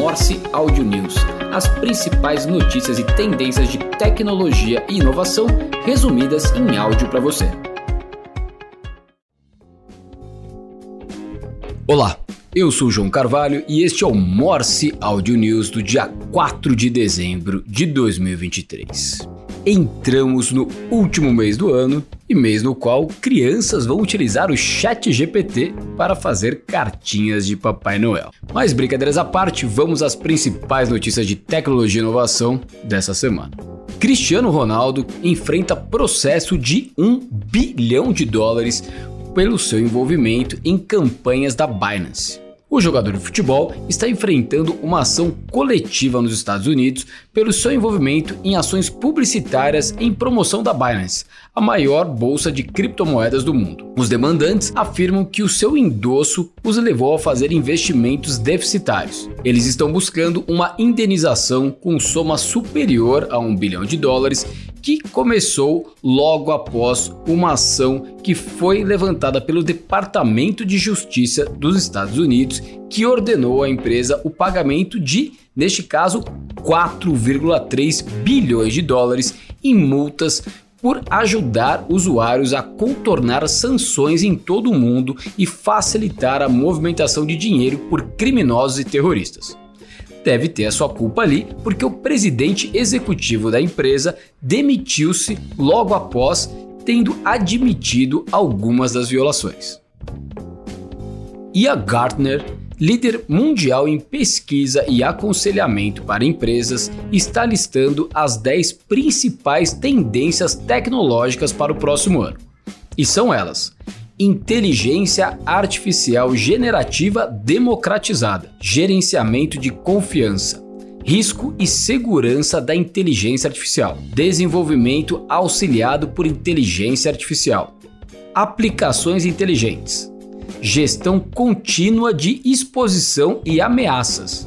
Morse Audio News, as principais notícias e tendências de tecnologia e inovação resumidas em áudio para você. Olá, eu sou João Carvalho e este é o Morse Audio News do dia 4 de dezembro de 2023 entramos no último mês do ano e mês no qual crianças vão utilizar o Chat GPT para fazer cartinhas de Papai Noel. Mas brincadeiras à parte, vamos às principais notícias de tecnologia e inovação dessa semana. Cristiano Ronaldo enfrenta processo de 1 bilhão de dólares pelo seu envolvimento em campanhas da Binance. O jogador de futebol está enfrentando uma ação coletiva nos Estados Unidos pelo seu envolvimento em ações publicitárias em promoção da Binance, a maior bolsa de criptomoedas do mundo. Os demandantes afirmam que o seu endosso os levou a fazer investimentos deficitários. Eles estão buscando uma indenização com soma superior a um bilhão de dólares que começou logo após uma ação que foi levantada pelo Departamento de Justiça dos Estados Unidos, que ordenou à empresa o pagamento de, neste caso, 4,3 bilhões de dólares em multas por ajudar usuários a contornar sanções em todo o mundo e facilitar a movimentação de dinheiro por criminosos e terroristas deve ter a sua culpa ali, porque o presidente executivo da empresa demitiu-se logo após tendo admitido algumas das violações. E a Gartner, líder mundial em pesquisa e aconselhamento para empresas, está listando as 10 principais tendências tecnológicas para o próximo ano. E são elas: inteligência artificial generativa democratizada, gerenciamento de confiança, risco e segurança da inteligência artificial, desenvolvimento auxiliado por inteligência artificial, aplicações inteligentes, gestão contínua de exposição e ameaças.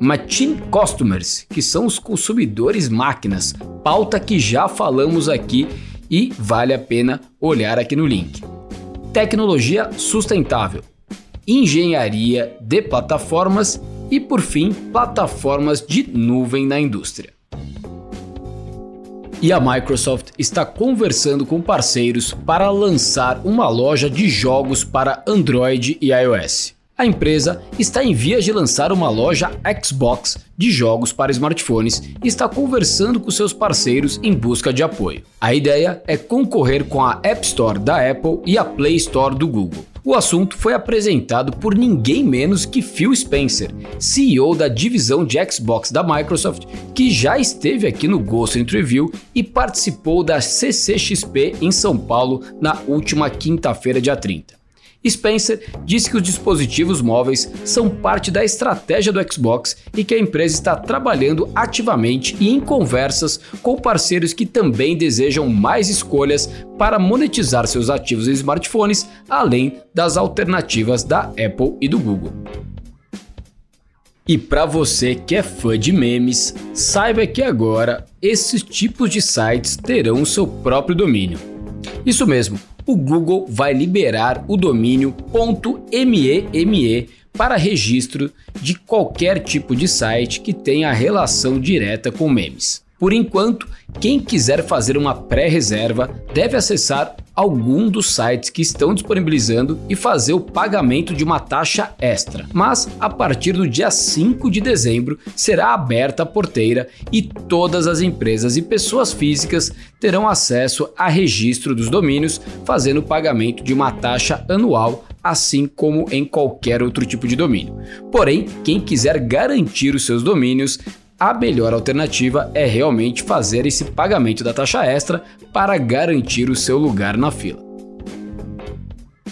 Machine Customers, que são os consumidores máquinas, pauta que já falamos aqui e vale a pena olhar aqui no link tecnologia sustentável, engenharia de plataformas e, por fim, plataformas de nuvem na indústria. E a Microsoft está conversando com parceiros para lançar uma loja de jogos para Android e iOS. A empresa está em vias de lançar uma loja Xbox de jogos para smartphones e está conversando com seus parceiros em busca de apoio. A ideia é concorrer com a App Store da Apple e a Play Store do Google. O assunto foi apresentado por ninguém menos que Phil Spencer, CEO da divisão de Xbox da Microsoft, que já esteve aqui no Ghost Interview e participou da CCXP em São Paulo na última quinta-feira, dia 30. Spencer disse que os dispositivos móveis são parte da estratégia do Xbox e que a empresa está trabalhando ativamente e em conversas com parceiros que também desejam mais escolhas para monetizar seus ativos em smartphones, além das alternativas da Apple e do Google. E para você que é fã de memes, saiba que agora esses tipos de sites terão o seu próprio domínio. Isso mesmo, o Google vai liberar o domínio .meme para registro de qualquer tipo de site que tenha relação direta com memes. Por enquanto, quem quiser fazer uma pré-reserva deve acessar algum dos sites que estão disponibilizando e fazer o pagamento de uma taxa extra. Mas a partir do dia 5 de dezembro será aberta a porteira e todas as empresas e pessoas físicas terão acesso a registro dos domínios, fazendo o pagamento de uma taxa anual assim como em qualquer outro tipo de domínio. Porém, quem quiser garantir os seus domínios a melhor alternativa é realmente fazer esse pagamento da taxa extra para garantir o seu lugar na fila.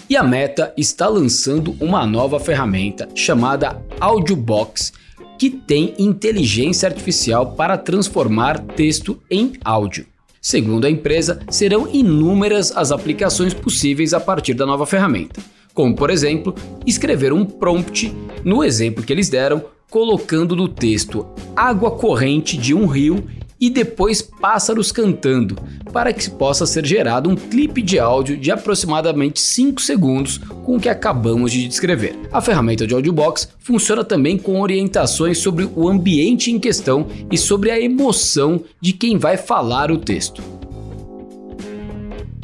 E a Meta está lançando uma nova ferramenta chamada Audiobox, que tem inteligência artificial para transformar texto em áudio. Segundo a empresa, serão inúmeras as aplicações possíveis a partir da nova ferramenta, como por exemplo, escrever um prompt, no exemplo que eles deram, colocando no texto água corrente de um rio e depois pássaros cantando, para que possa ser gerado um clipe de áudio de aproximadamente 5 segundos com o que acabamos de descrever. A ferramenta de Audiobox funciona também com orientações sobre o ambiente em questão e sobre a emoção de quem vai falar o texto.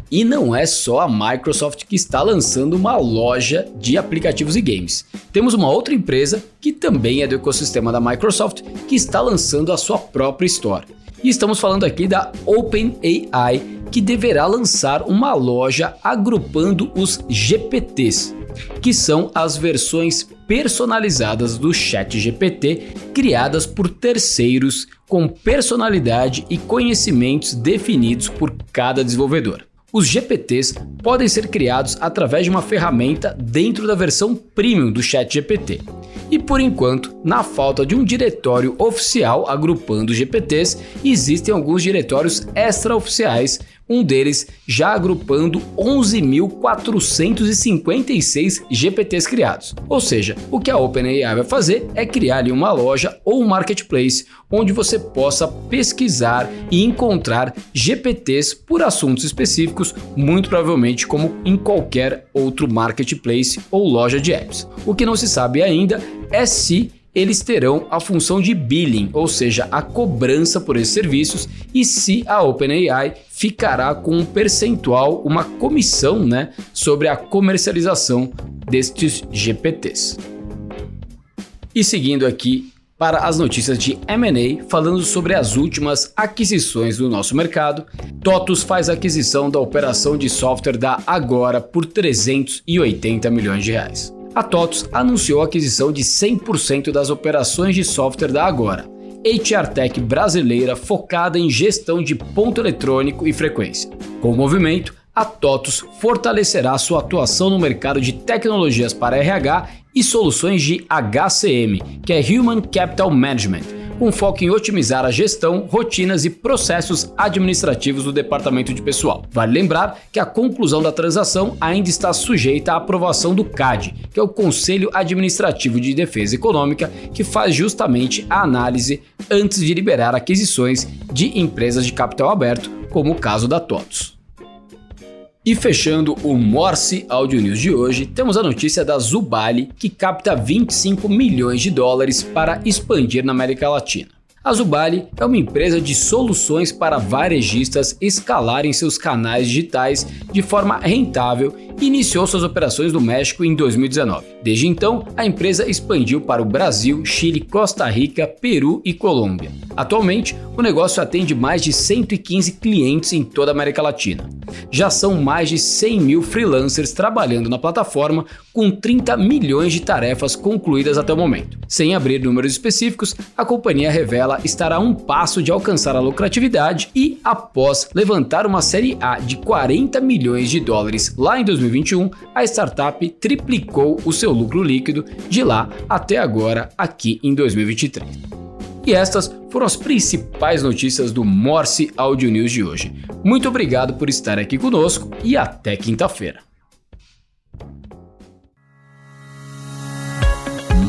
E não é só a Microsoft que está lançando uma loja de aplicativos e games. Temos uma outra empresa que também é do ecossistema da Microsoft que está lançando a sua própria Store. E estamos falando aqui da OpenAI, que deverá lançar uma loja agrupando os GPTs, que são as versões personalizadas do Chat GPT criadas por terceiros com personalidade e conhecimentos definidos por cada desenvolvedor. Os GPTs podem ser criados através de uma ferramenta dentro da versão premium do ChatGPT. E por enquanto, na falta de um diretório oficial agrupando GPTs, existem alguns diretórios extraoficiais um deles já agrupando 11.456 GPTs criados. Ou seja, o que a OpenAI vai fazer é criar ali uma loja ou um marketplace onde você possa pesquisar e encontrar GPTs por assuntos específicos, muito provavelmente como em qualquer outro marketplace ou loja de apps. O que não se sabe ainda é se eles terão a função de billing, ou seja, a cobrança por esses serviços, e se a OpenAI ficará com um percentual, uma comissão, né, sobre a comercialização destes GPTs. E seguindo aqui para as notícias de M&A, falando sobre as últimas aquisições do nosso mercado, TOTUS faz aquisição da operação de software da Agora por 380 milhões de reais a TOTUS anunciou a aquisição de 100% das operações de software da Agora, HR Tech brasileira focada em gestão de ponto eletrônico e frequência. Com o movimento, a TOTUS fortalecerá sua atuação no mercado de tecnologias para RH e soluções de HCM, que é Human Capital Management, com foco em otimizar a gestão, rotinas e processos administrativos do departamento de pessoal. Vale lembrar que a conclusão da transação ainda está sujeita à aprovação do CAD, que é o Conselho Administrativo de Defesa Econômica, que faz justamente a análise antes de liberar aquisições de empresas de capital aberto, como o caso da TOTOS. E fechando o Morse Audio News de hoje, temos a notícia da Zubali, que capta 25 milhões de dólares para expandir na América Latina. A Zubali é uma empresa de soluções para varejistas escalarem seus canais digitais de forma rentável e iniciou suas operações no México em 2019. Desde então, a empresa expandiu para o Brasil, Chile, Costa Rica, Peru e Colômbia. Atualmente, o negócio atende mais de 115 clientes em toda a América Latina. Já são mais de 100 mil freelancers trabalhando na plataforma, com 30 milhões de tarefas concluídas até o momento. Sem abrir números específicos, a companhia revela estar a um passo de alcançar a lucratividade e, após levantar uma série A de 40 milhões de dólares lá em 2021, a startup triplicou o seu lucro líquido de lá até agora, aqui em 2023. E estas foram as principais notícias do Morse Audio News de hoje. Muito obrigado por estar aqui conosco e até quinta-feira.